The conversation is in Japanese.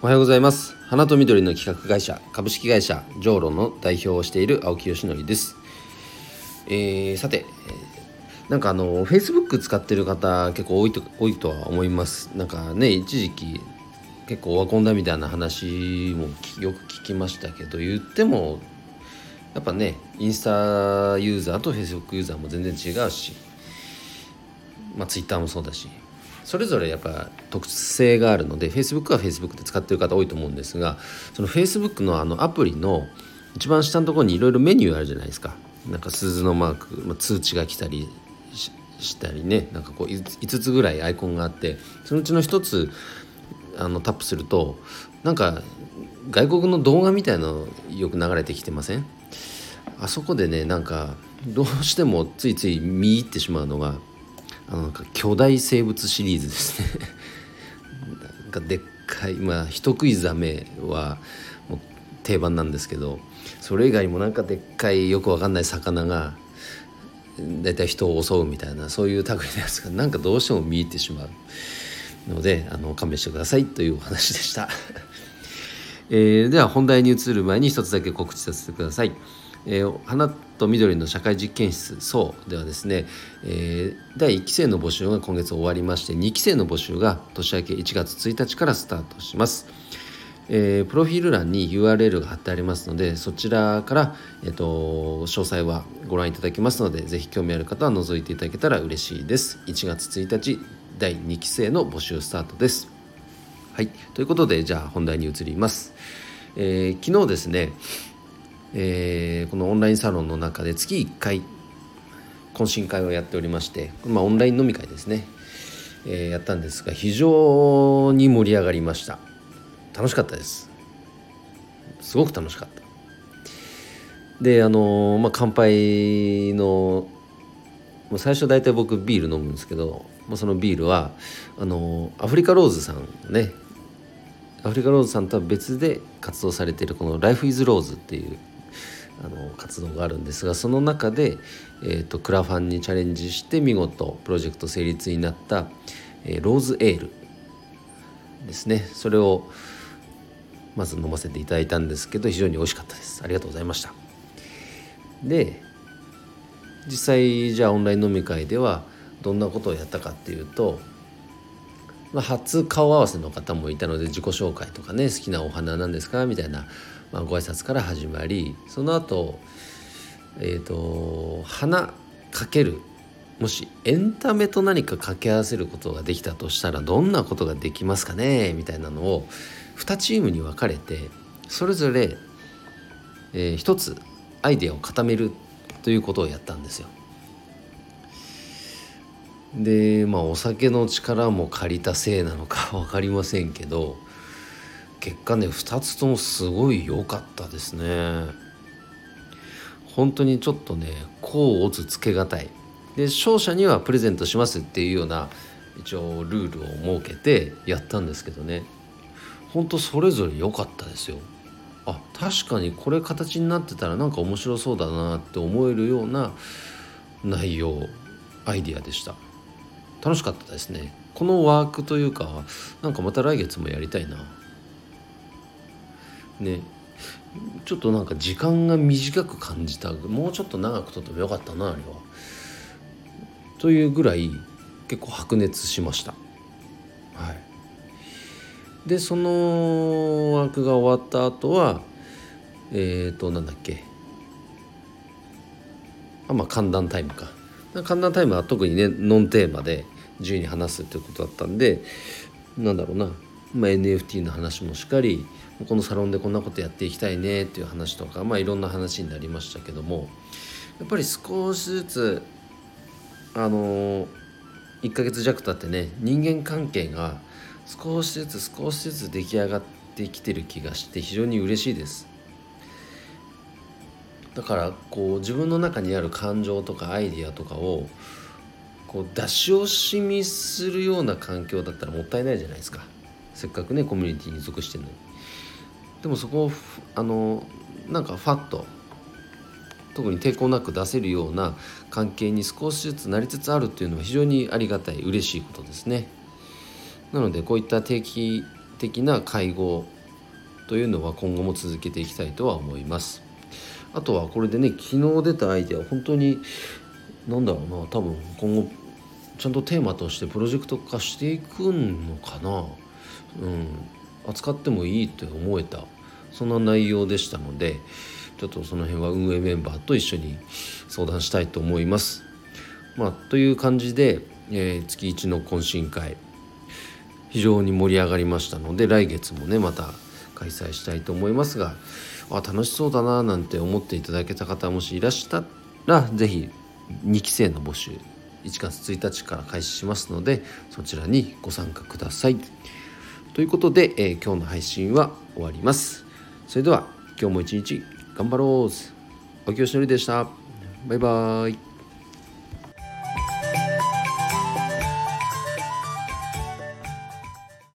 おはようございます。花と緑の企画会社株式会社ジョーロの代表をしている青木よしのりです、えー、さて、え、なんかあの Facebook 使ってる方結構多いと多いとは思います。なんかね一時期結構オワコンだみたいな話もよく聞きましたけど言ってもやっぱねインスタユーザーと Facebook ユーザーも全然違うしまあ Twitter もそうだしそれぞれやっぱ特性があるので Facebook は Facebook で使ってる方多いと思うんですがその Facebook のあのアプリの一番下のところにいろいろメニューあるじゃないですか。なんか鈴のマーク、まあ、通知が来たりしたりね。なんかこう5つぐらいアイコンがあってそのうちの1つあのタップするとなんか外国の動画みたいのよく流れてきてません？あそこでねなんかどうしてもついつい見入ってしまうのがなんか巨大生物シリーズですね なんかでっかいまあ人食いザメはもう定番なんですけどそれ以外もなんかでっかいよくわかんない魚が大体人を襲うみたいなそういう類のやつがなんかどうしても見入ってしまう。のであの勘弁してくださいというお話でした、えー、では本題に移る前に一つだけ告知させてください、えー、花と緑の社会実験室そうではですね、えー、第1期生の募集が今月終わりまして2期生の募集が年明け1月1日からスタートしますえー、プロフィール欄に URL が貼ってありますのでそちらから、えーと、詳細はご覧いただけますのでぜひ興味ある方は覗いていただけたら嬉しいです1月1日第2期生の募集スタートです。はい、ということでじゃあ本題に移ります。えー、昨日ですね、えー、このオンラインサロンの中で月1回懇親会をやっておりまして、まあ、オンライン飲み会ですね、えー、やったんですが非常に盛り上がりました。楽しかったです。すごく楽しかった。であのまあ乾杯の最初大体僕ビール飲むんですけどまあ、そのビールはあのアフリカローズさんね。アフリカローズさんとは別で活動されているこの「Life is Rose」っていうあの活動があるんですがその中で、えーと、クラファンにチャレンジして見事プロジェクト成立になった、えー、ローズエールですね。それをまず飲ませていただいたんですけど非常に美味しかったです。ありがとうございました。で実際じゃあオンライン飲み会ではどんなことをやったかっていうと、まあ、初顔合わせの方もいたので自己紹介とかね好きなお花なんですかみたいな、まあ、ご挨拶から始まりその後えっ、ー、と花かけるもしエンタメと何か掛け合わせることができたとしたらどんなことができますかねみたいなのを2チームに分かれてそれぞれ、えー、1つアイデアを固めるということをやったんですよ。でまあお酒の力も借りたせいなのか分かりませんけど結果ね2つともすごい良かったですね。本当にちょっとね甲乙つけがたい。で勝者にはプレゼントしますっていうような一応ルールを設けてやったんですけどね。本当それぞれ良かったですよ。あ確かにこれ形になってたらなんか面白そうだなって思えるような内容アイディアでした。楽しかったですね。このワークというかなんかまた来月もやりたいな。ねちょっとなんか時間が短く感じたもうちょっと長くとってもよかったなあれは。というぐらい結構白熱しました。はい。でそのワークが終わった後はえっ、ー、となんだっけ。あまあ寒暖タイムか。寒暖タイムは特にねノンテーマで自由に話すっていうことだったんでなんだろうな、まあ、NFT の話もしっかりこのサロンでこんなことやっていきたいねっていう話とか、まあ、いろんな話になりましたけどもやっぱり少しずつあの1ヶ月弱経ってね人間関係が少しずつ少しずつ出来上がってきてる気がして非常に嬉しいです。だからこう自分の中にある感情とかアイディアとかをこう出し惜しみするような環境だったらもったいないじゃないですか。せっかくねコミュニティに属してるのに。でもそこをあのなんかファッと特に抵抗なく出せるような関係に少しずつなりつつあるっていうのは非常にありがたい嬉しいことですね。なのでこういった定期的な会合というのは今後も続けていきたいとは思います。あとはこれでね昨日出たアイデア本当に何だろうな多分今後ちゃんとテーマとしてプロジェクト化していくのかな。うん扱ってもいいって思えたそんな内容でしたのでちょっとその辺は運営メンバーと一緒に相談したいと思います。まあ、という感じで、えー、月1の懇親会非常に盛り上がりましたので来月もねまた開催したいと思いますがあ楽しそうだななんて思っていただけた方もしいらしたら是非2期生の募集1月1日から開始しますのでそちらにご参加ください。ということで、えー、今日の配信は終わります。それでは今日も一日頑張ろうおきよしのりでした。バイバーイ。